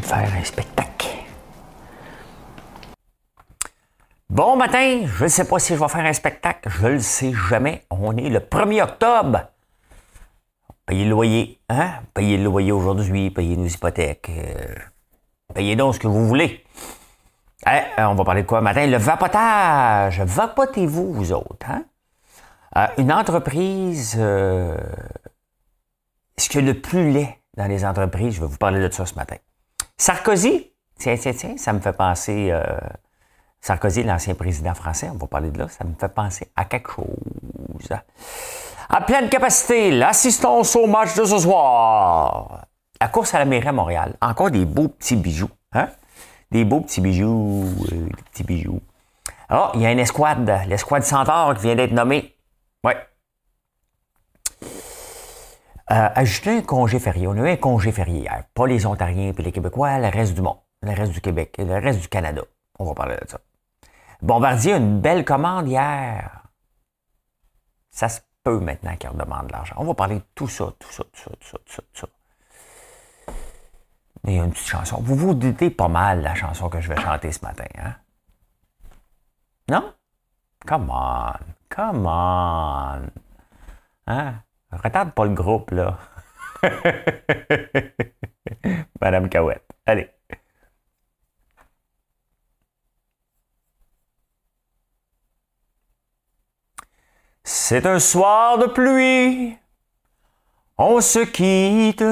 De faire un spectacle. Bon matin, je ne sais pas si je vais faire un spectacle, je ne le sais jamais. On est le 1er octobre. Payez le loyer, hein? Payez le loyer aujourd'hui, payez nos hypothèques. Euh, payez donc ce que vous voulez. Hein? Euh, on va parler de quoi matin? Le vapotage. Vapotez-vous, vous autres, hein? Euh, une entreprise, euh, ce que le plus laid dans les entreprises, je vais vous parler de ça ce matin. Sarkozy, tiens, tiens, tiens, ça me fait penser. Euh, Sarkozy, l'ancien président français, on va parler de là, ça me fait penser à quelque chose. À pleine capacité, l'assistance au match de ce soir. La course à la mairie à Montréal. Encore des beaux petits bijoux. Hein? Des beaux petits bijoux. Euh, des petits bijoux. Alors, il y a une escouade, l'escouade Centaure qui vient d'être nommée. Ouais. Euh, ajouter un congé férié. On a eu un congé férié hier. Pas les Ontariens et les Québécois, le reste du monde, le reste du Québec, le reste du Canada. On va parler de ça. Bombardier a une belle commande hier. Ça se peut maintenant qu'il redemande de l'argent. On va parler de tout ça, tout ça, tout ça, tout ça, tout ça, tout ça. Il y a une petite chanson. Vous vous doutez pas mal la chanson que je vais chanter ce matin, hein? Non? Come on. Come on. Hein? Retarde pas le groupe, là. Madame Cahouette. Allez. C'est un soir de pluie. On se quitte.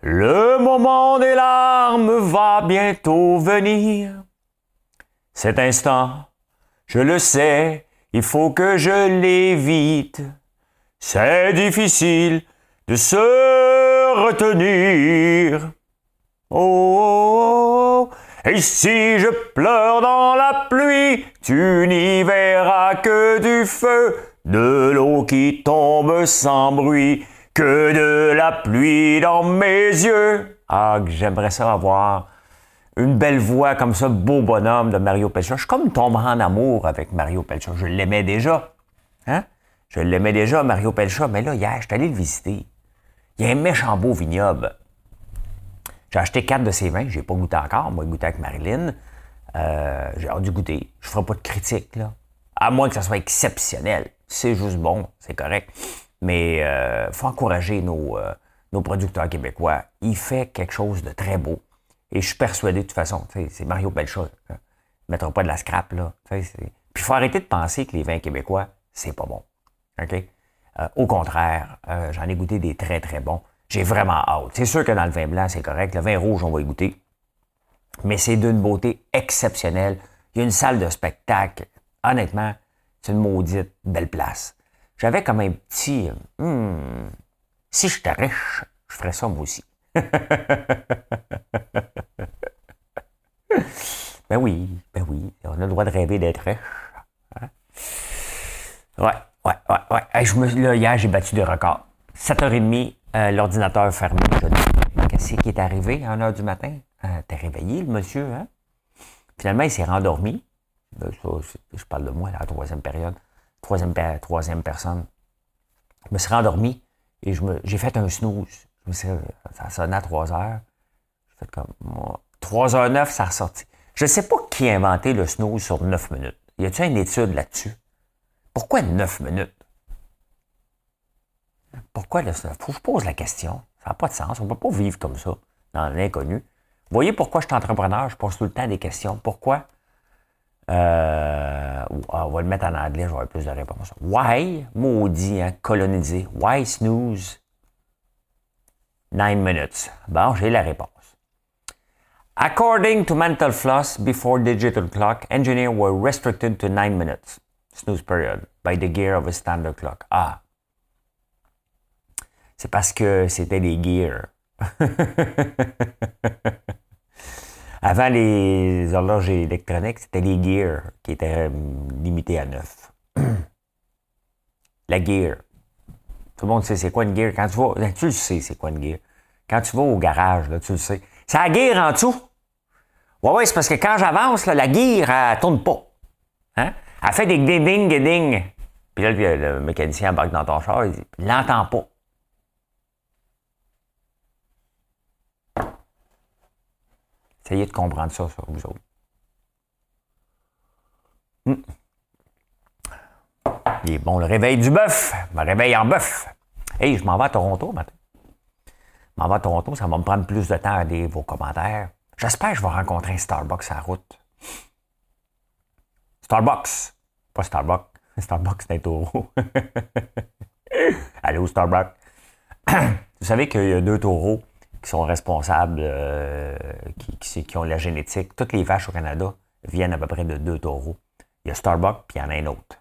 Le moment des larmes va bientôt venir. Cet instant, je le sais, il faut que je l'évite. C'est difficile de se retenir. Oh, oh, oh, et si je pleure dans la pluie, tu n'y verras que du feu, de l'eau qui tombe sans bruit, que de la pluie dans mes yeux. Ah, j'aimerais ça avoir une belle voix comme ça, beau bonhomme de Mario Pelcha. Je suis comme tombé en amour avec Mario Pelcha. Je l'aimais déjà. Hein? Je l'aimais déjà, Mario Pelcha, mais là, hier, je suis allé le visiter. Il y a un méchant beau vignoble. J'ai acheté quatre de ses vins, j'ai pas goûté encore. Moi, goûté avec Marilyn. Euh, j'ai hâte de goûter. Je ferai pas de critique, là. À moins que ça soit exceptionnel. C'est juste bon, c'est correct. Mais il euh, faut encourager nos, euh, producteurs québécois. Il fait quelque chose de très beau. Et je suis persuadé, de toute façon, c'est Mario Pelcha. Il ne mettra pas de la scrap, là. Puis il faut arrêter de penser que les vins québécois, c'est pas bon. OK? Euh, au contraire, euh, j'en ai goûté des très, très bons. J'ai vraiment hâte. C'est sûr que dans le vin blanc, c'est correct. Le vin rouge, on va y goûter. Mais c'est d'une beauté exceptionnelle. Il y a une salle de spectacle. Honnêtement, c'est une maudite belle place. J'avais comme un petit... Hmm, si j'étais riche, je ferais ça moi aussi. ben oui, ben oui. On a le droit de rêver d'être riche. Hein? Ouais. Ouais, ouais, ouais. là, hier, j'ai battu des records. 7h30, euh, l'ordinateur fermé. Qu'est-ce qui est arrivé à 1h du matin? Euh, T'es réveillé, le monsieur, hein? Finalement, il s'est rendormi. je parle de moi, la troisième période. Troisième, personne. Je me suis rendormi et j'ai fait un snooze. Je me suis, ça sonnait à 3 h J'ai fait comme. 3h09, ça a ressorti. Je ne sais pas qui a inventé le snooze sur 9 minutes. Y a-t-il une étude là-dessus? Pourquoi 9 minutes? Pourquoi le Faut que je pose la question. Ça n'a pas de sens. On ne peut pas vivre comme ça, dans l'inconnu. Voyez pourquoi je suis entrepreneur? Je pose tout le temps des questions. Pourquoi? Euh, ah, on va le mettre en anglais, j'aurai plus de réponses. Why, maudit, hein, colonisé. Why snooze? 9 minutes. Bon, j'ai la réponse. According to Mental Floss, before digital clock, engineers were restricted to 9 minutes snooze period by the gear of a standard clock. Ah. C'est parce que c'était des gears. Avant les horloges électroniques, c'était les gears qui étaient euh, limités à 9. La gear. Tout le monde sait c'est quoi une gear. Quand tu vas, ben, tu le sais c'est quoi une gear. Quand tu vas au garage, tu le sais. C'est la gear en dessous. Oui, oui, c'est parce que quand j'avance, la gear, elle tourne pas. Hein? Elle fait des ding ding ding. Puis là, le, mécanicien embarque dans ton char, il dit, l'entend pas. Essayez de comprendre ça, ça, vous autres. Hmm. Il est bon, le réveil du bœuf. Me réveil en bœuf. Hey, je m'en vais à Toronto maintenant. Je m'en vais à Toronto, ça va me prendre plus de temps à lire vos commentaires. J'espère que je vais rencontrer un Starbucks à la route. Starbucks. Pas Starbucks. Starbucks, c'est un taureau. Allô, Starbucks. Vous savez qu'il y a deux taureaux qui sont responsables, euh, qui, ont la génétique. Toutes les vaches au Canada viennent à peu près de deux taureaux. Il y a Starbucks, puis il y en a un autre.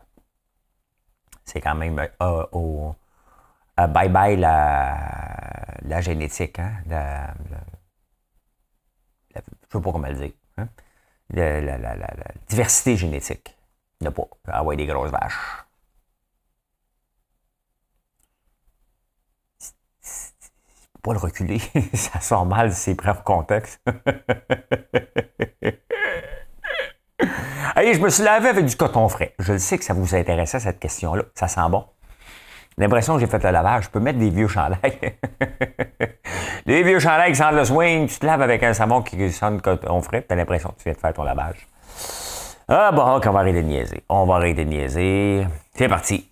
C'est quand même euh, au bye bye la, génétique, hein? Je ne sais pas comment le dire. Hein? La, diversité génétique. A pas. Ah ouais, des grosses vaches. Pas le reculer, ça sort mal c'est pris en contexte. Allez, je me suis lavé avec du coton frais. Je le sais que ça vous intéressait, cette question-là. Ça sent bon. L'impression que j'ai fait le lavage. Je peux mettre des vieux chandails. des vieux chandails qui sentent le swing. Tu te laves avec un savon qui sent coton frais. Tu as l'impression que tu viens de faire ton lavage. Ah bon, on va arrêter de niaiser. On va arrêter de niaiser. C'est parti.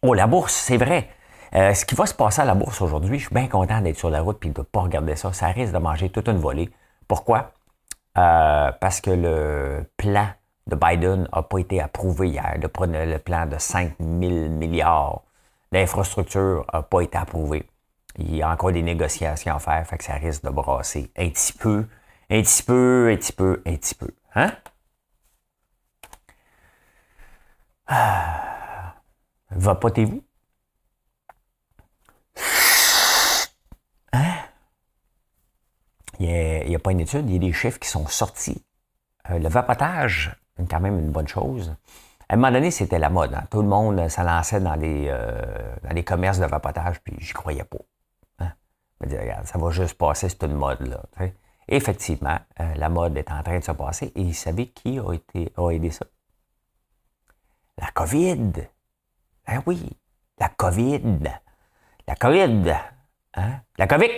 Oh, la bourse, c'est vrai. Euh, ce qui va se passer à la bourse aujourd'hui, je suis bien content d'être sur la route et de ne pas regarder ça. Ça risque de manger toute une volée. Pourquoi? Euh, parce que le plan de Biden n'a pas été approuvé hier. Le plan de 5 000 milliards d'infrastructures n'a pas été approuvé. Il y a encore des négociations à faire, fait que ça risque de brasser un petit peu, un petit peu, un petit peu, un petit peu. Hein? Ah. Vapotez-vous? Hein? Il n'y a, pas une étude, il y a des chiffres qui sont sortis. Euh, le vapotage, c'est quand même une bonne chose. À un moment donné, c'était la mode. Hein. Tout le monde s'en lançait dans les, euh, dans les commerces de vapotage, puis j'y croyais pas. Me disais, regarde, ça va juste passer, c'est une mode. Là, effectivement, euh, la mode est en train de se passer. Et vous savez qui a, aidé ça? La COVID. Ben oui, la COVID. La COVID. Hein? La COVID.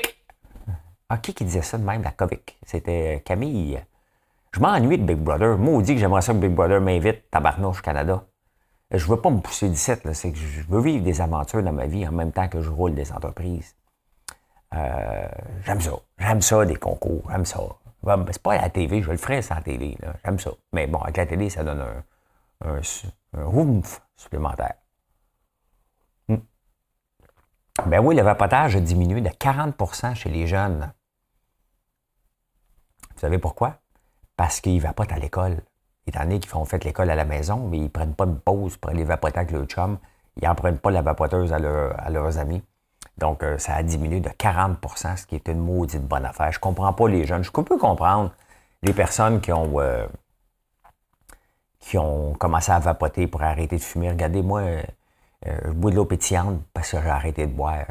Ah, qui qui disait ça de même, la COVID? C'était Camille. Je m'ennuie de Big Brother. Maudit que j'aimerais ça que Big Brother m'invite, tabarnouche Canada. Je veux pas me pousser d'ici, c'est que je veux vivre des aventures dans ma vie en même temps que je roule des entreprises. Euh, j'aime ça. J'aime ça, des concours. J'aime ça. c'est pas à la TV, je le ferai sans télé. J'aime ça. Mais bon, avec la télé, ça donne un, un, un supplémentaire. Hmm. Ben oui, le vapotage a diminué de 40% chez les jeunes. Vous savez pourquoi? Parce qu'ils vapotent à l'école. Étant donné qu'ils font fait l'école à la maison, mais ils ne prennent pas de pause pour aller vapoter avec leur chum. Ils n'en prennent pas la vapoteuse à, à leurs amis. Donc, euh, ça a diminué de 40% ce qui est une maudite bonne affaire. Je ne comprends pas les jeunes. Je peux comprendre les personnes qui ont, euh, qui ont commencé à vapoter pour arrêter de fumer. Regardez, moi, euh, je bois de l'eau pétillante parce que j'ai arrêté de boire.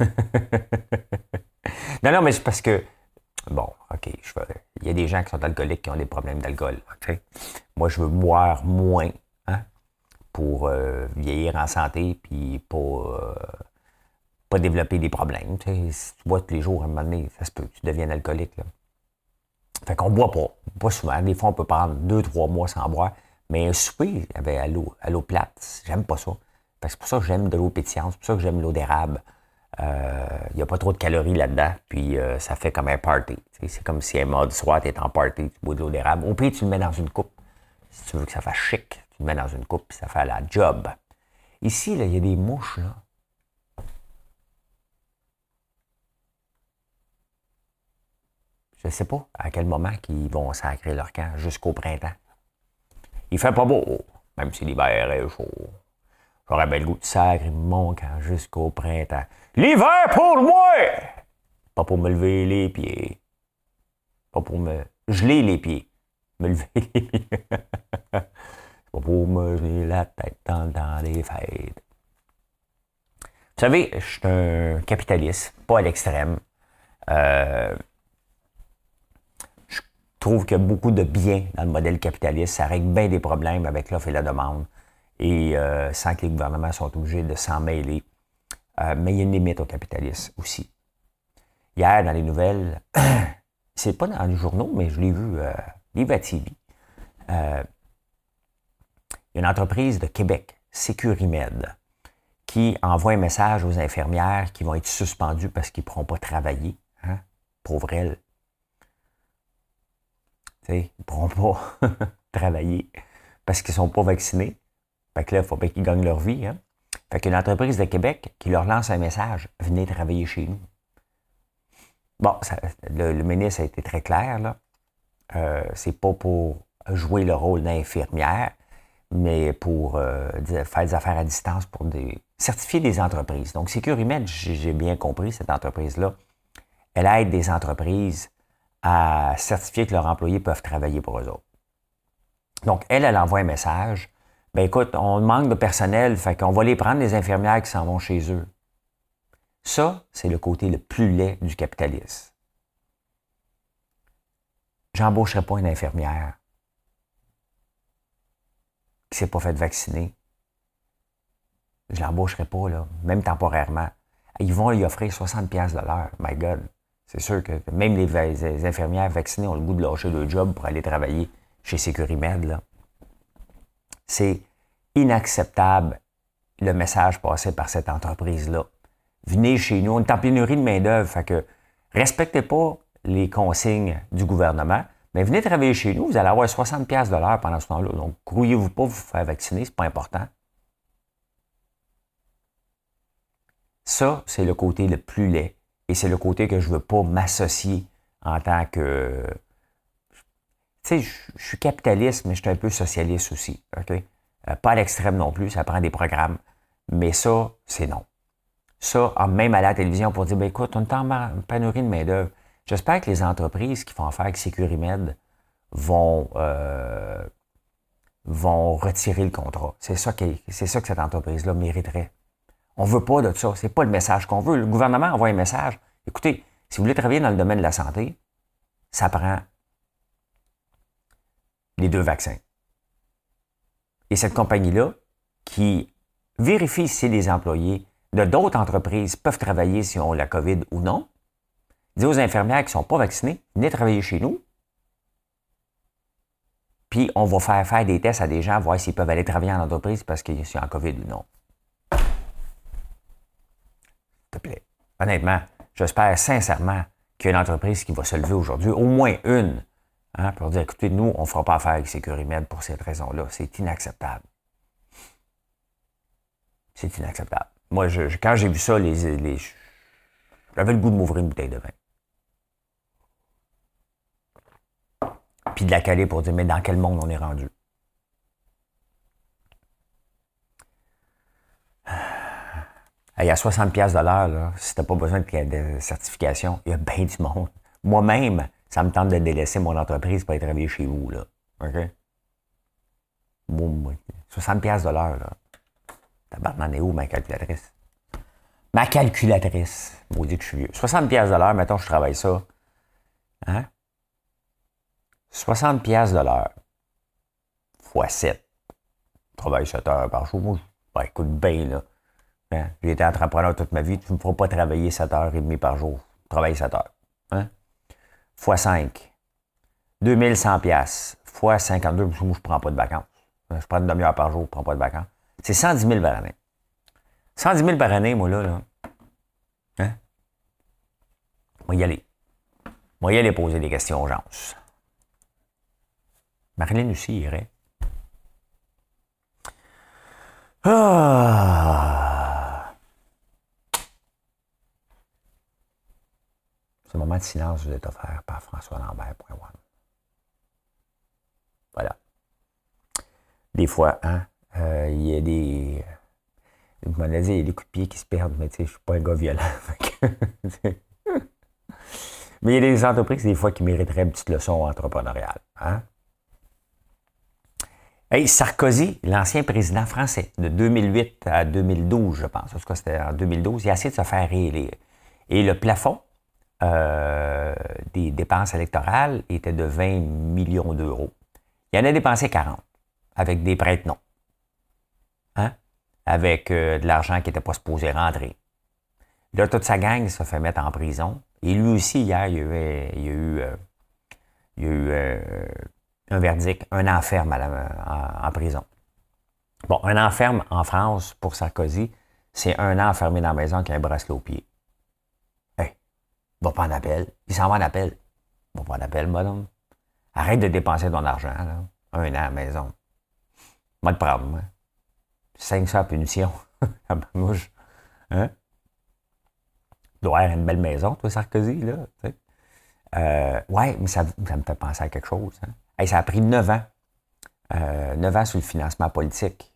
non, non, mais c'est parce que, bon, OK, je il y a des gens qui sont alcooliques qui ont des problèmes d'alcool. Moi, je veux boire moins hein, pour vieillir en santé, puis pour développer des problèmes. Tu, bois tous les jours, à un moment donné, ça se peut, tu deviens alcoolique. Là. Fait qu'on boit pas, pas souvent. Des fois, on peut prendre deux, trois mois sans boire. Mais un souper avec à l'eau, plate, j'aime pas ça. C'est pour ça que j'aime de l'eau pétillante, c'est pour ça que j'aime l'eau d'érable. Il euh, n'y a pas trop de calories là-dedans, puis euh, ça fait comme un party. C'est comme si un mode soir, tu es en party, tu bois de l'eau d'érable. Au pire, tu le mets dans une coupe. Si tu veux que ça fasse chic, tu le mets dans une coupe, puis ça fait la job. Ici, il y a des mouches, là. Je ne sais pas à quel moment ils vont sacrer leur camp jusqu'au printemps. Il fait pas beau, même si l'hiver est chaud. J'aurais bien le goût de sacrer mon camp jusqu'au printemps. L'hiver pour moi! Pas pour me lever les pieds. Pas pour me geler les pieds. Me lever les pieds. pas pour me geler la tête dans, les fêtes. Vous savez, je suis un capitaliste, pas à l'extrême. Euh, trouve qu'il y a beaucoup de bien dans le modèle capitaliste. Ça règle bien des problèmes avec l'offre et la demande. Et euh, sans que les gouvernements soient obligés de s'en mêler. Euh, mais il y a une limite au capitalisme aussi. Hier, dans les nouvelles, c'est pas dans les journaux, mais je l'ai vu, euh, TV. Il y a une entreprise de Québec, Sécurimed, qui envoie un message aux infirmières qui vont être suspendues parce qu'ils ne pourront pas travailler. Hein? Pauvres elles. Ils ne pourront pas travailler parce qu'ils ne sont pas vaccinés. Fait que là, il faut bien qu'ils gagnent leur vie. Hein? Fait qu'une entreprise de Québec qui leur lance un message, venez travailler chez nous. Bon, le, ministre a été très clair, là. Euh, c'est pas pour jouer le rôle d'infirmière, mais pour euh, faire des affaires à distance, pour certifier des entreprises. Donc, Sécurimed, j'ai bien compris, cette entreprise-là, elle aide des entreprises à certifier que leurs employés peuvent travailler pour eux autres. Donc, elle, elle envoie un message. Ben écoute, on manque de personnel, fait qu'on va les prendre, les infirmières qui s'en vont chez eux. Ça, c'est le côté le plus laid du capitalisme. J'embaucherai pas une infirmière qui s'est pas fait vacciner. Je l'embaucherai pas, là, même temporairement. Ils vont lui offrir 60 pièces de l'heure. My God. C'est sûr que même les, infirmières vaccinées ont le goût de lâcher le job pour aller travailler chez Sécurimed. Là. C'est inacceptable le message passé par cette entreprise-là venez chez nous. On est en pénurie de main-d'œuvre. Fait que respectez pas les consignes du gouvernement, mais venez travailler chez nous. Vous allez avoir 60$ de l'heure pendant ce temps-là. Donc, grouillez-vous pas vous faire vacciner, c'est pas important. Ça, c'est le côté le plus laid. Et c'est le côté que je veux pas m'associer en tant que. Tu sais, je suis capitaliste, mais je suis un peu socialiste aussi. OK? Euh, pas à l'extrême non plus, ça prend des programmes. Mais ça, c'est non ça, même à la télévision, pour dire, ben, écoute, on est en pénurie de main-d'œuvre. J'espère que les entreprises qui font affaire avec Sécurimed vont, euh, vont retirer le contrat. C'est ça, c'est ça que cette entreprise-là mériterait. On ne veut pas de ça. C'est pas le message qu'on veut. Le gouvernement envoie un message. Écoutez, si vous voulez travailler dans le domaine de la santé, ça prend les deux vaccins. Et cette compagnie-là, qui vérifie si les employés de d'autres entreprises peuvent travailler si on la COVID ou non. Dis aux infirmières qui ne sont pas vaccinées, venez travailler chez nous. Puis on va faire faire des tests à des gens, voir s'ils peuvent aller travailler en entreprise parce qu'ils sont en COVID ou non. S'il plaît. Honnêtement, j'espère sincèrement qu'il y a une entreprise qui va se lever aujourd'hui, au moins une, hein, pour dire écoutez, nous, on ne fera pas affaire avec Sécurimed pour cette raison-là. C'est inacceptable. C'est inacceptable. Moi, je, quand j'ai vu ça, j'avais le goût de m'ouvrir une bouteille de vin. Puis de la caler pour dire, mais dans quel monde on est rendu? Il y a 60 pièces de l'heure, si tu n'as pas besoin de, certification, il y a bien du monde. Moi-même, ça me tente de délaisser mon entreprise pour aller travailler chez vous. Là. OK? 60 pièces de l'heure. Là. Tabarnan est où ma calculatrice? Ma calculatrice. Dites que je suis vieux. 60 pièces de l'heure, mettons, je travaille ça. Hein? 60 pièces de l'heure fois 7. Je travaille 7 heures par jour. Moi, ben, écoute bien, là. J'ai été entrepreneur toute ma vie. Tu ne me feras pas travailler 7 heures et demie par jour. Travaille 7 heures. Hein? Fois 5. 2100 pièces fois 52. Moi, je ne prends pas de vacances. Je prends une demi-heure par jour, je ne prends pas de vacances. C'est 110 000 par année. 110 000 par année, moi, là. là. Hein? Moi, y aller. Moi, y aller poser des questions aux gens. Marilyn aussi irait. Ah! Ce moment de silence vous est offert par François Lambert. Voilà. Des fois, hein, euh, il y a des. Je m'en dit, il y a des coups de pied qui se perdent, mais tu sais, je suis pas un gars violent. mais il y a des entreprises, des fois, qui mériteraient une petite leçon entrepreneuriale. Hein? Hey, Sarkozy, l'ancien président français, de 2008 à 2012, je pense. En tout cas, c'était en 2012. Il a essayé de se faire réélire. Et le plafond euh, des dépenses électorales était de 20 millions d'euros. Il en a dépensé 40 avec des prêts non. Hein? Avec euh, de l'argent qui n'était pas supposé rentrer. Là, toute sa gang se fait mettre en prison. Et lui aussi, hier, il y a eu, il y a eu, euh, un verdict, un enferme en, prison. Bon, un enferme en France pour Sarkozy, c'est un an enfermé dans la maison qui a un bracelet au pied. Va pas en appel. Il s'en va en appel. Va pas en appel, madame. Arrête de dépenser ton argent, là. Un an à la maison. Moi, le prendre, moi. 500 punitions. hein? doit avoir une belle maison, toi, Sarkozy, là. Euh, ouais, mais ça, me fait penser à quelque chose. Hein. ça a pris 9 ans. Euh, 9 ans sur le financement politique.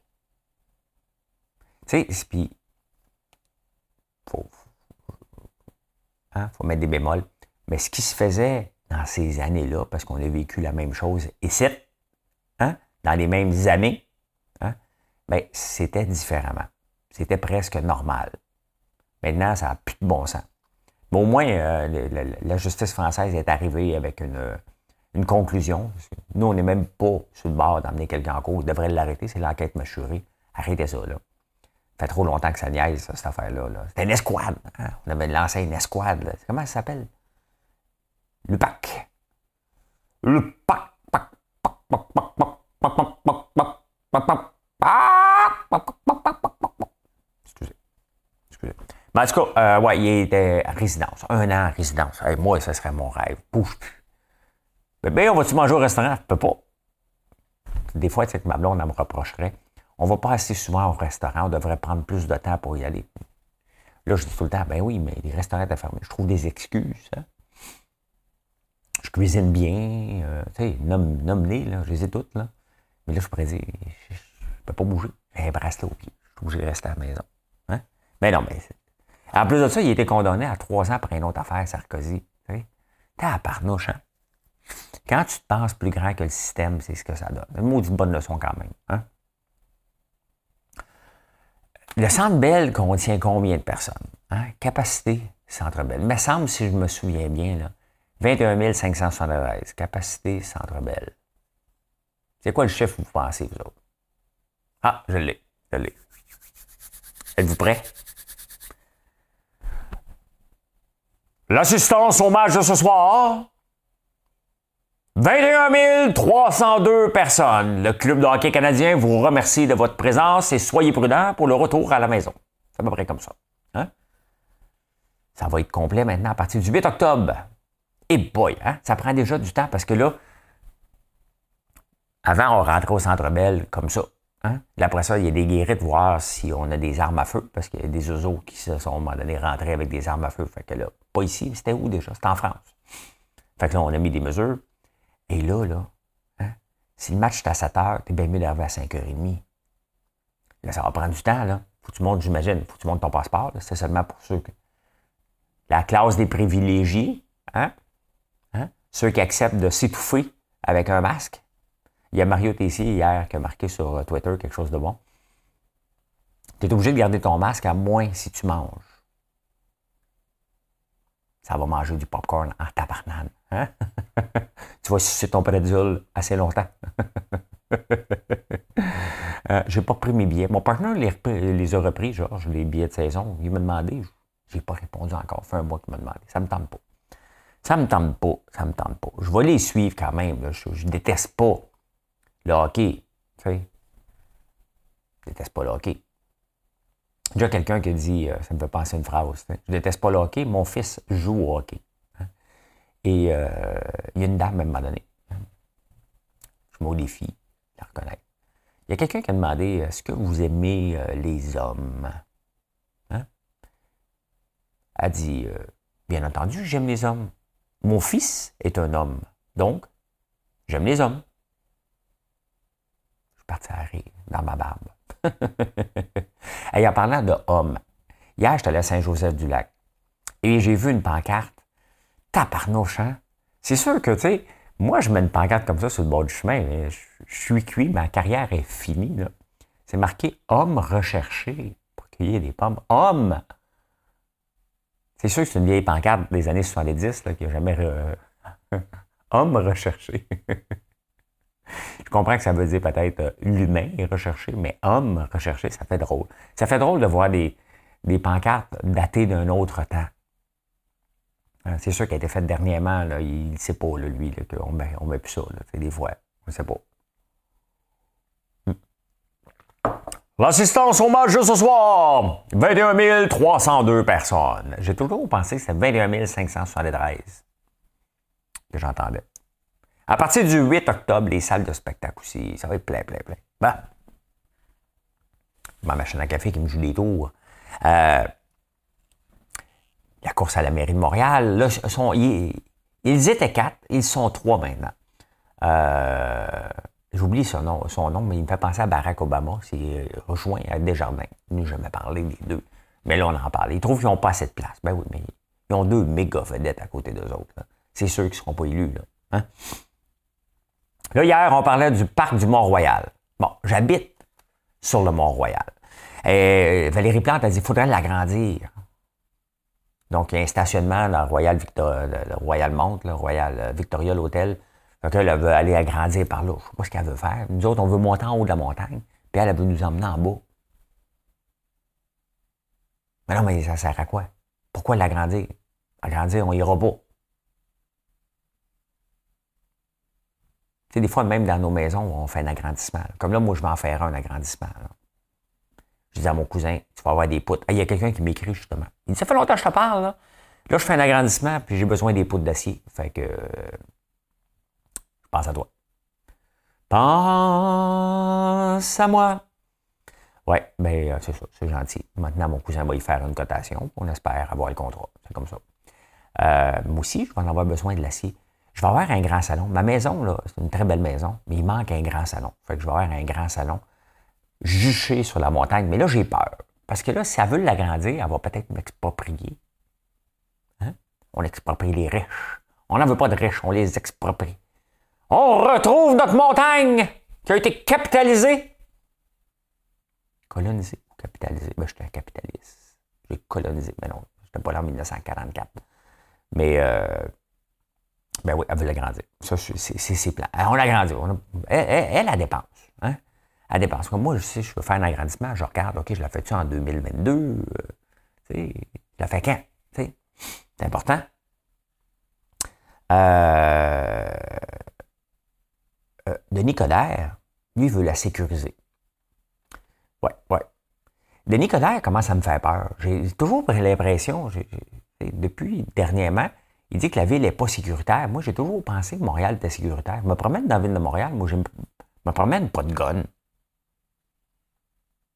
Tu sais, puis. Faut, hein, faut mettre des bémols. Mais ce qui se faisait dans ces années-là, parce qu'on a vécu la même chose, c'est, hein, dans les mêmes années, hein, ben, c'était différemment. C'était presque normal. Maintenant, ça n'a plus de bon sens. Mais au moins, euh, la, justice française est arrivée avec une, conclusion. Nous, on n'est même pas sur le bord d'emmener quelqu'un en cours. Il devrait l'arrêter. C'est l'enquête mâchurée. Arrêtez ça, là. Fait trop longtemps que ça niaise, cette affaire-là. C'était une escouade. Hein. On avait lancé une escouade. Comment ça s'appelle? Le PAC. Le PAC. Excusez. Excusez. Mais en tout cas, euh, ouais, il était à résidence. Un an à résidence. moi, ce serait mon rêve. Plus. Mais on va-tu manger au restaurant? Je peux pas. Des fois, c'est que ma blonde, elle me reprocherait. On va pas assez souvent au restaurant. On devrait prendre plus de temps pour y aller. Là, je dis tout le temps, ben oui, mais les restaurants étaient fermés. Je trouve des excuses. Hein je cuisine bien, euh, tu sais, nomme-les, là, je les ai toutes, là. Mais là, je pourrais dire, je, ne peux pas bouger. J'ai un bracelet au pied. Je suis obligé de rester à la maison. Hein? Mais non, mais. En plus de ça, il a été condamné à trois ans pour une autre affaire, Sarkozy. T'es à parnouche, hein? Quand tu te penses plus grand que le système, c'est ce que ça donne. Une maudite bonne leçon quand même. Hein? Le Centre Bell contient combien de personnes? Hein? Capacité, Centre Bell. Il me semble, si je me souviens bien, là, 21 573. Capacité Centre Belle. C'est quoi le chiffre, vous pensez, vous autres? Ah, je l'ai. Je l'ai. Êtes-vous prêts? L'assistance au match de ce soir. 21 302 personnes. Le Club de hockey canadien vous remercie de votre présence et soyez prudents pour le retour à la maison. C'est à peu près comme ça. Hein? Ça va être complet maintenant à partir du 8 octobre. Et boy, hein, ça prend déjà du temps parce que là, avant, on rentrait au centre belle comme ça. Hein? après ça, il y a des guérites, voir si on a des armes à feu, parce qu'il y a des oiseaux qui se sont, à un avec des armes à feu. Fait que là, pas ici, c'était où déjà? C'était en France. Fait que là, on a mis des mesures. Et là, là, hein, si le match est à 7 heures, t'es bien mieux d'arriver à 5h30. Là, ça va prendre du temps, là. Faut que tu montes, j'imagine, faut que tu montes ton passeport. C'est seulement pour ceux que. La classe des privilégiés, hein? ceux qui acceptent de s'étouffer avec un masque. Il y a Mario Tessier hier qui a marqué sur euh, Twitter quelque chose de bon. Tu es obligé de garder ton masque à moins si tu manges. Ça va manger du popcorn en tabarnane. Hein? tu vas sucer ton prédule assez longtemps. euh, j'ai pas pris mes billets. Mon partenaire les, a repris, genre, les billets de saison. Il m'a demandé. J'ai pas répondu encore. Ça fait un mois qu'il m'a demandé. Ça me tente pas. Ça me tente pas, ça me tente pas. Je vais les suivre quand même. Je, ne déteste pas le hockey. Tu sais. Je déteste pas le hockey. A quelqu'un qui dit, euh, ça me fait penser une phrase, je déteste pas le hockey, mon fils joue au hockey. Et euh, il y a une dame, elle m'a donné. Hein. Je me défi de la reconnaître. Il y a quelqu'un qui a demandé, est-ce que vous aimez euh, les hommes? Hein? Elle dit, bien entendu, j'aime les hommes. Mon fils est un homme. Donc, j'aime les hommes. Je suis parti à rire dans ma barbe. Et en parlant de hommes, hier, j'étais allé à Saint-Joseph-du-Lac et j'ai vu une pancarte. Taparnouche, hein? C'est sûr que, tu sais, moi, je mets une pancarte comme ça sur le bord du chemin. Je, suis cuit, ma carrière est finie. C'est marqué homme recherché pour cueillir des pommes. Homme! C'est sûr que c'est une vieille pancarte des années 70 là, qui n'a jamais. homme recherché. Je comprends que ça veut dire peut-être euh, l'humain recherché, mais homme recherché, ça fait drôle. Ça fait drôle de voir des, des pancartes datées d'un autre temps. Hein, c'est sûr qu'elle a été faite dernièrement, là, il ne sait pas, lui, qu'on met, on met plus ça. Là, des fois, on ne sait pas. Hmm. L'assistance au match de ce soir, 21 302 personnes. J'ai toujours pensé que c'était 21 573 que j'entendais. À partir du 8 octobre, les salles de spectacle aussi, ça va être plein, plein, plein. Bah. Ma machine à café qui me joue des tours. Euh, la course à la mairie de Montréal, là, ils, étaient quatre, ils sont trois maintenant. Euh, J'oublie son nom, son nom, mais il me fait penser à Barack Obama. C'est rejoint à Desjardins. N'a jamais parlé des deux. Mais là, on en parle. Ils trouvent qu'ils n'ont pas assez de place. Ben oui, mais ils ont deux méga vedettes à côté d'eux autres. C'est sûr qu'ils ne seront pas élus. Là. Hein? Là, hier, on parlait du parc du Mont-Royal. Bon, j'habite sur le Mont-Royal. Valérie Plante a dit qu'il faudrait l'agrandir. Donc, un stationnement dans le Royal, le Royal Mont, le Royal euh, Victoria, l'hôtel. Donc, elle veut aller agrandir par là. Je ne sais pas ce qu'elle veut faire. Nous autres, on veut monter en haut de la montagne, puis elle, veut nous emmener en bas. Mais non, mais ça sert à quoi? Pourquoi l'agrandir? Agrandir, on ira pas. Tu sais, des fois, même dans nos maisons, on fait un agrandissement. Comme là, moi, je vais en faire un agrandissement. Je dis à mon cousin, tu vas avoir des poutres. Ah, il y a quelqu'un qui m'écrit justement. Il dit, ça fait longtemps que je te parle. Là, là je fais un agrandissement, puis j'ai besoin des poutres d'acier. Fait que je pense à toi. Pense à moi. Ben euh, c'est ça, c'est gentil. Maintenant, mon cousin va y faire une cotation. On espère avoir le contrat. C'est comme ça. Euh, moi aussi, je vais en avoir besoin de l'acier je vais avoir un grand salon. Ma maison, là, c'est une très belle maison, mais il manque un grand salon. Fait que je vais avoir un grand salon juché sur la montagne. Mais là, j'ai peur. Parce que là, si elle veut l'agrandir, elle va peut-être m'exproprier. Hein? On exproprie les riches. On n'en veut pas de riches, on les exproprie. On retrouve notre montagne qui a été capitalisée. Colonisée ou capitalisée? Ben, j'étais un capitaliste. J'ai colonisé. Mais non, je n'étais pas là en 1944. Mais euh, ben oui, elle veut l'agrandir. Ça, c'est ses plans. On l'agrandit. Elle, elle, elle, dépense. Hein? Elle dépense. Comme moi, je sais, je veux faire un agrandissement, je regarde, OK, je la fais-tu en 2022? Euh, je la fais quand? C'est important. Euh, euh, Denis Coderre, lui, veut la sécuriser. Ouais, ouais. Denis Coderre commence à me faire peur. J'ai toujours l'impression, depuis dernièrement, il dit que la ville n'est pas sécuritaire. Moi, j'ai toujours pensé que Montréal était sécuritaire. Je me promène dans la ville de Montréal, moi, je me promène pas de gun.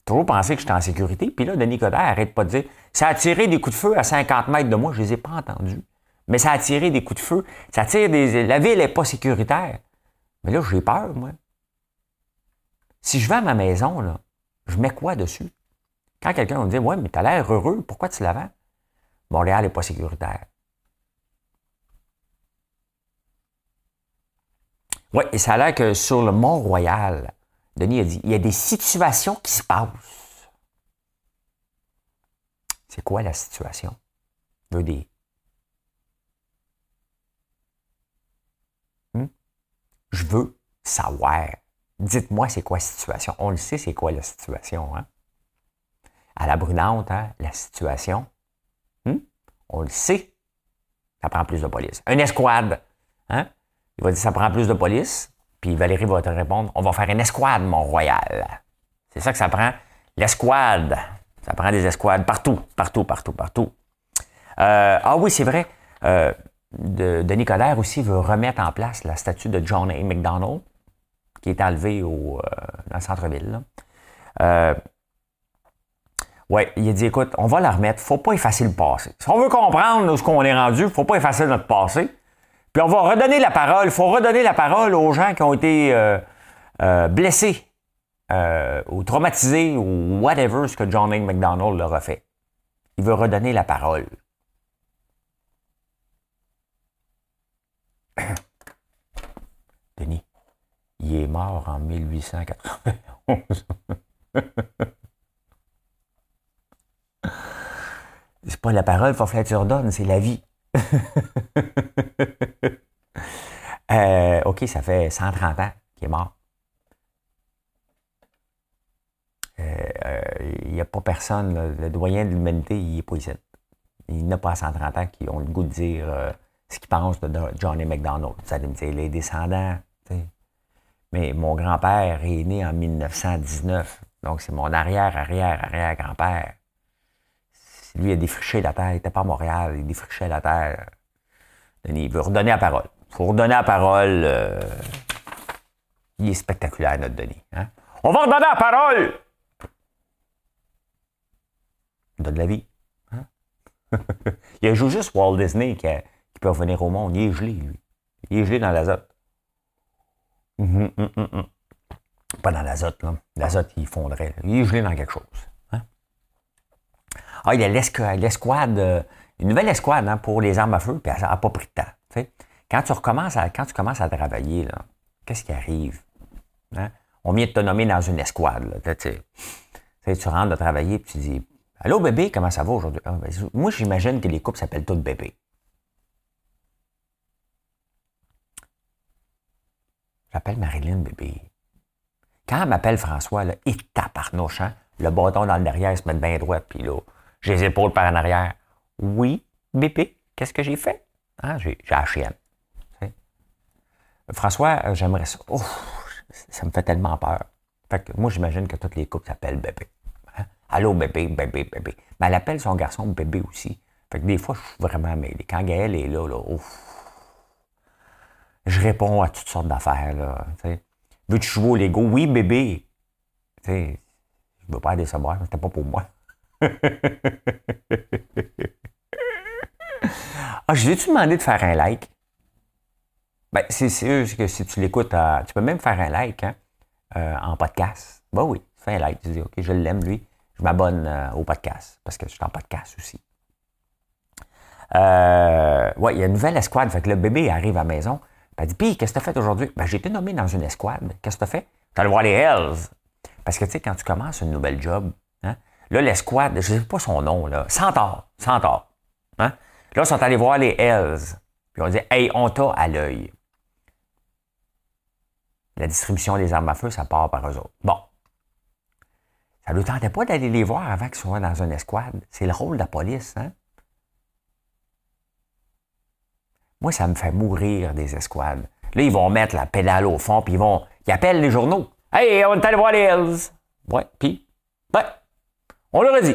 Toujours pensé que j'étais en sécurité. Puis là, Denis Coderre arrête pas de dire ça a tiré des coups de feu à 50 mètres de moi. Je les ai pas entendus. Mais ça a tiré des coups de feu. Ça tire des. La ville n'est pas sécuritaire. Mais là, j'ai peur, moi. Si je vais à ma maison, là, je mets quoi dessus? Quand quelqu'un me dit Ouais, mais tu as l'air heureux, pourquoi tu la vends? Montréal n'est pas sécuritaire. Oui, et ça a l'air que sur le Mont-Royal, Denis a dit, il y a des situations qui se passent. C'est quoi la situation? Veux dire. Hmm? Je veux savoir. Dites-moi, c'est quoi la situation? On le sait, c'est quoi la situation. Hein? À la brunante, hein, la situation. Hmm? On le sait. Ça prend plus de police. Un escouade. Hein? Il va dire ça prend plus de police. Puis Valérie va te répondre on va faire une escouade, Mont-Royal. C'est ça que ça prend? L'escouade. Ça prend des escouades partout, partout, partout, partout. Euh, ah oui, c'est vrai. Euh, de, Denis Coderre aussi veut remettre en place la statue de John A. McDonald, qui est enlevée au, euh, dans le centre-ville. oui, il a dit écoute, on va la remettre, faut pas effacer le passé. Si on veut comprendre ce qu'on est rendu, faut pas effacer notre passé. Puis on va redonner la parole. Il faut redonner la parole aux gens qui ont été euh, euh, blessés euh, ou traumatisé ou whatever ce que John A. McDonald leur a fait. Il veut redonner la parole. Denis, il est mort en 1891. c'est pas la parole, il faut que tu redonnes, c'est la vie. Euh, OK, ça fait 130 ans qu'il est mort. Il euh, n'y a pas personne, le doyen de l'humanité, il n'est pas ici. Il n'a pas 130 ans qui ont le goût de dire euh, ce qu'ils pensent de Johnny McDonald. Vous allez me dire, les descendants. Mais mon grand-père est né en 1919. Donc, c'est mon arrière, arrière, arrière grand-père. Lui, il a défriché la terre. Il n'était pas à Montréal. Il défrichait la terre. Il veut redonner la parole. Il faut redonner la parole. Euh, il est spectaculaire, notre Denis. Hein? On va redonner la parole! Il donne de la vie. Hein? il a joué juste Walt Disney qui, peut revenir au monde. Il est gelé, lui. Il est gelé dans l'azote. Hum, hum, hum, pas dans l'azote, là. L'azote, il fondrait. Il est gelé dans quelque chose. Ah, il y a l'escouade, euh, une nouvelle escouade hein, pour les armes à feu, puis elle n'a pas pris de temps. Quand tu recommences à, quand tu commences à travailler, qu'est-ce qui arrive? Hein? On vient de te nommer dans une escouade. Tu rentres de travailler et tu dis Allô bébé, comment ça va aujourd'hui? Ah, ben, moi, j'imagine que les couples s'appellent tous bébé. J'appelle Marilyn bébé. Quand elle m'appelle François, là, il tape hein? Le bâton dans le derrière, se met bien droit, puis là, j'ai les épaules par en arrière. Oui, bébé, qu'est-ce que j'ai fait? Ah, j'ai chienne. François, euh, j'aimerais ça. ça me fait tellement peur. Fait que moi, j'imagine que toutes les couples s'appellent bébé. Hein? Allô, bébé, bébé, bébé. Mais elle appelle son garçon bébé aussi. Fait que des fois, je suis vraiment mêlé. Quand Gaël est là, là, je réponds à toutes sortes d'affaires. Là, Veux-tu jouer au Lego? Oui, bébé. Veux pas pour moi. ah, je vais-tu demander de faire un like? Ben, c'est sûr que si tu l'écoutes, tu peux même faire un like hein, euh, en podcast. Ben oui, fais un like. Tu dis, OK, je l'aime, lui. Je m'abonne euh, au podcast parce que je suis en podcast aussi. Euh, ouais, il y a une nouvelle escouade. Fait que le bébé arrive à la maison. Elle dit, puis, qu'est-ce que tu as fait aujourd'hui? Ben, j'ai été nommé dans une escouade. Qu'est-ce que tu as fait? Tu allé voir les Hells. Parce que, tu sais, quand tu commences une nouvelle job, hein, là, l'escouade, je ne sais pas son nom, là, Centaure, Centaure. Hein? Là, ils sont allés voir les Hells. Puis on dit, hey, on t'a à l'œil la distribution des armes à feu, ça part par eux autres. Bon. Ça ne nous tentait pas d'aller les voir avant qu'ils soient dans une escouade. C'est le rôle de la police, hein? Moi, ça me fait mourir des escouades. Là, ils vont mettre la pédale au fond, puis ils vont. Ils appellent les journaux. Hey, on est allé voir les Hells. Ouais, puis. Ouais. On leur a dit.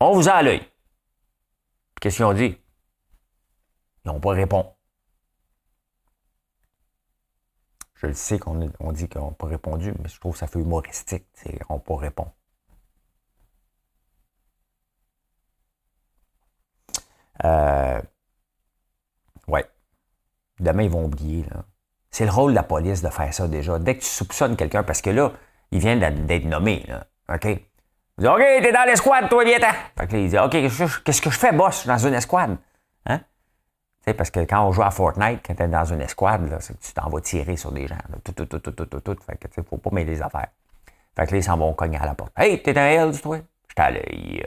On vous a à l'œil. Qu'est-ce qu'ils ont dit? Ils n'ont pas répondu. Je le sais qu'on dit qu'on n'a pas répondu, mais je trouve que ça fait humoristique. On n'a pas répondu. Euh, ouais. Demain, ils vont oublier. C'est le rôle de la police de faire ça déjà. Dès que tu soupçonnes quelqu'un, parce que là, il vient d'être nommé. Là, OK? Il dit OK, t'es dans l'escouade, toi, viens Fait que il dit OK, qu'est-ce que je fais, boss? Je suis dans une escouade. Hein? parce que quand on joue à Fortnite, quand tu es dans une escouade, là, tu t'en vas tirer sur des gens. tout, tout, tout, tout, tout, tout, tout. Fait que, faut pas mêler les affaires. Fait que là, ils s'en vont cogner à la porte. Hey, t'es un Hells, toi? J'étais à l'œil.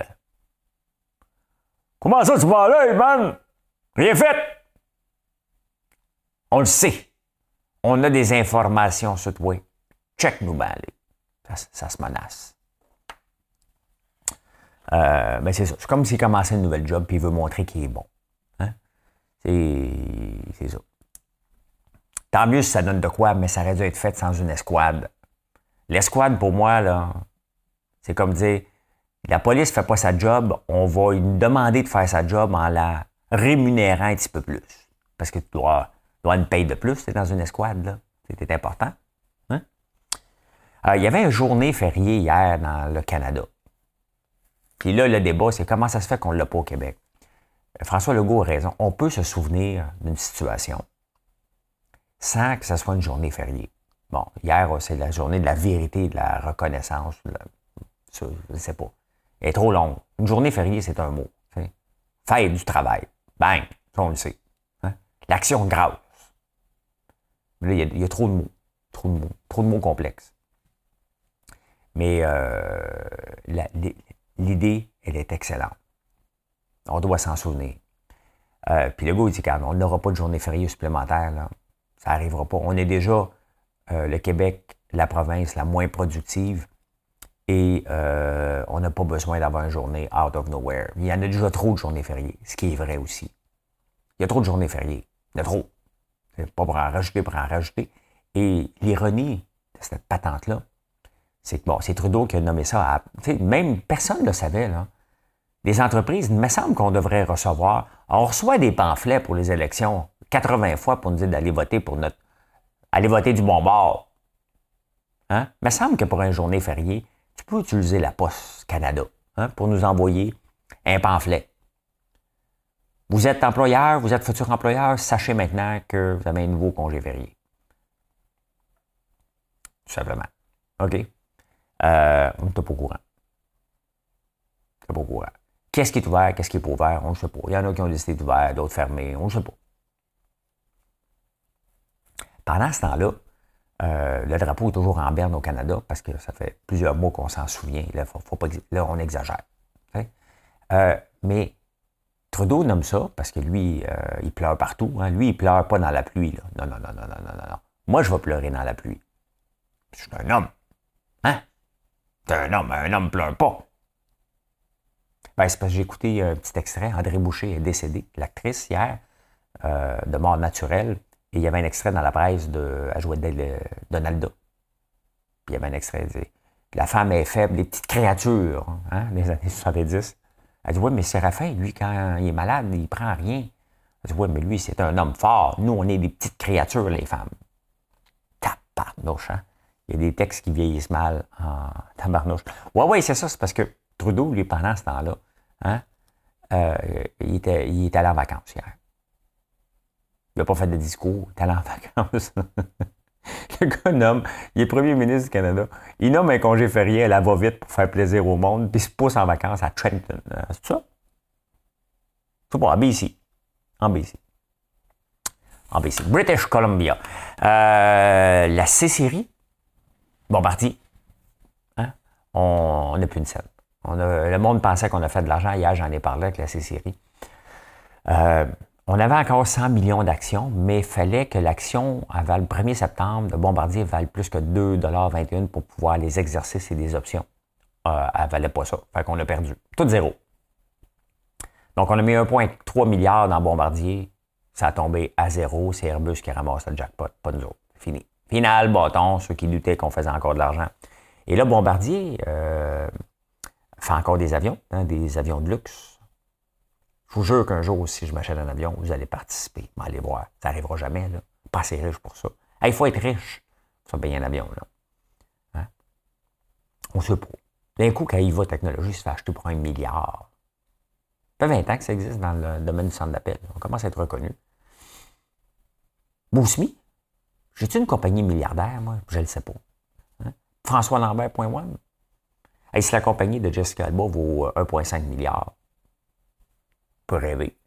Comment ça, tu vas à l'œil, man? Rien fait! On le sait. On a des informations sur toi. Check-nous, ben, ça, ça, se menace. Euh, mais c'est ça. C'est comme s'il commençait une nouvelle job puis il veut montrer qu'il est bon. C'est ça. Tant mieux si ça donne de quoi, mais ça aurait dû être fait sans une escouade. L'escouade, pour moi, là, c'est comme dire, la police ne fait pas sa job, on va lui demander de faire sa job en la rémunérant un petit peu plus. Parce que tu dois, dois une paye de plus, tu dans une escouade, là. C'était important. Hein? Euh, il y avait une journée fériée hier dans le Canada. Puis là, le débat, c'est comment ça se fait qu'on ne l'a pas au Québec? François Legault a raison. On peut se souvenir d'une situation sans que ce soit une journée fériée. Bon, hier, c'est la journée de la vérité, de la reconnaissance. je ne sais pas. Elle est trop longue. Une journée fériée, c'est un mot. Fête du travail. Bang! Ça, on le sait. Hein? L'action Là, il y, a, trop de mots. Trop de mots. Trop de mots complexes. Mais euh, l'idée, elle est excellente. On doit s'en souvenir. Euh, puis le gars, il dit on n'aura pas de journée fériée supplémentaire. Là. Ça n'arrivera pas. On est déjà euh, le Québec, la province la moins productive. Et on n'a pas besoin d'avoir une journée out of nowhere. Il y en a déjà trop de journées fériées, ce qui est vrai aussi. Il y a trop de journées fériées. Il y a trop. Pas pour en rajouter, pour en rajouter. Et l'ironie de cette patente-là, c'est que bon, c'est Trudeau qui a nommé ça à. Même personne ne le savait, là. Les entreprises, il me semble qu'on devrait recevoir. On reçoit des pamphlets pour les élections 80 fois pour nous dire d'aller voter pour notre. aller voter du bon bord. Hein? Il me semble que pour une journée fériée, tu peux utiliser la Poste Canada hein, pour nous envoyer un pamphlet. Vous êtes employeur, vous êtes futur employeur, sachez maintenant que vous avez un nouveau congé férié. Tout simplement. OK? Euh, on n'est pas au courant. On n'est pas au courant. Qu'est-ce qui est ouvert, qu'est-ce qui n'est pas ouvert, on ne sait pas. Il y en a qui ont décidé d'ouvert, d'autres fermés, on ne sait pas. Pendant ce temps-là, euh, le drapeau est toujours en berne au Canada parce que ça fait plusieurs mois qu'on s'en souvient. Là, faut, pas, là, on exagère. Euh, mais Trudeau nomme ça parce que lui, euh, il pleure partout. Hein. Lui, il pleure pas dans la pluie. Non, non, non, non, non, non, non. Moi, je vais pleurer dans la pluie. Je suis un homme. Hein? T'es un homme, un homme pleure pas. Ben, c'est parce que j'ai écouté un petit extrait. André Boucher est décédé, l'actrice, hier, de mort naturelle. Et il y avait un extrait dans la presse de à jouer de. Puis il y avait un extrait. la femme est faible, les petites créatures, hein, des années 70. Elle dit Oui, mais Séraphin, lui, quand il est malade, il prend rien. Elle dit Oui, mais lui, c'est un homme fort. Nous, on est des petites créatures, les femmes. Tabarnouche, hein? Il y a des textes qui vieillissent mal en tabarnouche. Oui, oui, c'est ça, c'est parce que Trudeau, lui, pendant ce temps-là, hein, euh, il, était, il était allé en vacances hier. Il n'a pas fait de discours, il est allé en vacances. le gars nomme, il est premier ministre du Canada, il nomme un congé férié à la va-vite pour faire plaisir au monde, puis se pousse en vacances à Trenton. Euh, c'est ça? C'est pas, en BC. En BC. En BC. British Columbia. Euh, la C-Série, Bombardier. Hein? On n'a plus une scène. On a, le monde pensait qu'on a fait de l'argent. Hier, j'en ai parlé avec la C-Série. On avait encore 100 millions d'actions, mais il fallait que l'action, avant le 1er septembre, de Bombardier vale plus que 2,21 pour pouvoir les exercer, c'est des options. Euh, elle ne valait pas ça. Fait qu'on a perdu. Tout zéro. Donc, on a mis 1,3 milliard dans Bombardier. Ça a tombé à zéro. C'est Airbus qui ramasse le jackpot, pas nous autres. Fini. Final, bâton, ceux qui doutaient qu'on faisait encore de l'argent. Et là, Bombardier euh, fait encore des avions, hein, des avions de luxe. Je vous jure qu'un jour, si je m'achète un avion, vous allez participer. Mais allez voir. Ça n'arrivera jamais. Pas assez riche pour ça. Il faut être riche pour payer un avion. Hein? On se pas. D'un coup, va Technologies se fait acheter pour un milliard. Ça fait 20 ans que ça existe dans le domaine du centre d'appel. On commence à être reconnu. Bousmi, j'ai-tu une compagnie milliardaire, moi? Je ne le sais pas. Hein? François Lambert.one. Hey, si la compagnie de Jessica Alba vaut 1,5 euh, milliard, rêver.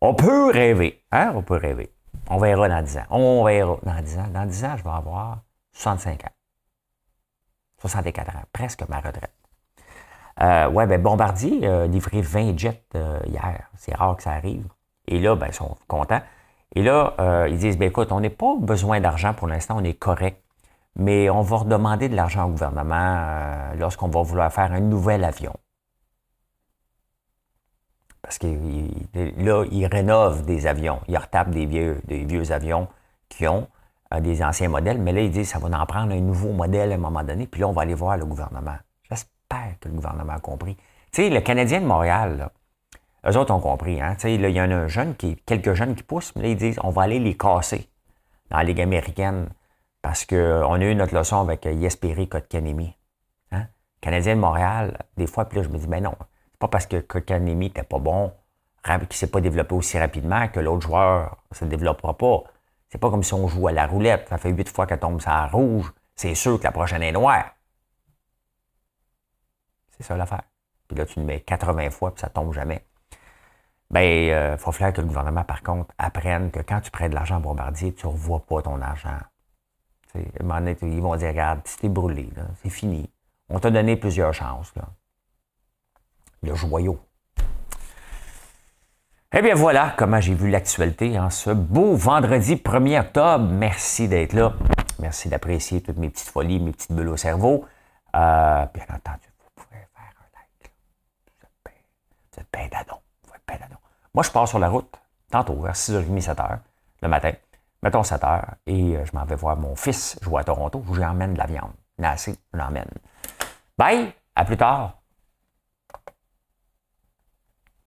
On peut rêver. Hein? On peut rêver. On verra dans 10 ans. On verra dans 10 ans. Dans 10 ans, je vais avoir 65 ans. 64 ans. Presque ma retraite. Euh, ouais, ben Bombardier a livré 20 jets euh, hier. C'est rare que ça arrive. Et là, ben, ils sont contents. Et là, euh, ils disent, ben écoute, on n'a pas besoin d'argent pour l'instant, on est correct. Mais on va redemander de l'argent au gouvernement euh, lorsqu'on va vouloir faire un nouvel avion. Parce que là, ils rénovent des avions. Ils retapent des vieux, des vieux avions qui ont euh, des anciens modèles. Mais là, ils disent ça va en prendre un nouveau modèle à un moment donné. Puis là, on va aller voir le gouvernement. J'espère que le gouvernement a compris. Tu sais, le Canadien de Montréal, là, eux autres ont compris. Hein? Tu sais, il y en a un jeune qui, quelques jeunes qui poussent, mais là, ils disent on va aller les casser dans la Ligue américaine parce qu'on a eu notre leçon avec Yesperi Kotkanemi. Hein? Canadien de Montréal, des fois, puis là, je me dis, ben non, pas parce que Kokanemi n'était pas bon, qu'il ne s'est pas développé aussi rapidement que l'autre joueur ne se développera pas. C'est pas comme si on joue à la roulette. Ça fait huit fois qu'elle tombe sur rouge. C'est sûr que la prochaine est noire. C'est ça l'affaire. Puis là, tu le mets 80 fois, puis ça tombe jamais. Bien, il euh, faut falloir que le gouvernement, par contre, apprenne que quand tu prêtes de l'argent à Bombardier, tu ne revois pas ton argent. ils vont dire, regarde, c'était brûlé, c'est fini. On t'a donné plusieurs chances. Là. Le joyau. Eh bien voilà comment j'ai vu l'actualité en ce beau vendredi 1er octobre. Merci d'être là. Merci d'apprécier toutes mes petites folies, mes petites bulles au cerveau. Euh, bien entendu, vous pouvez faire un like. Vous êtes bien d'adon. Moi, je pars sur la route, tantôt, vers 6h30, 7h, le matin. Mettons 7h, et euh, je m'en vais voir mon fils jouer à Toronto. Je lui emmène de la viande. Assez, je l'emmène. Bye, à plus tard.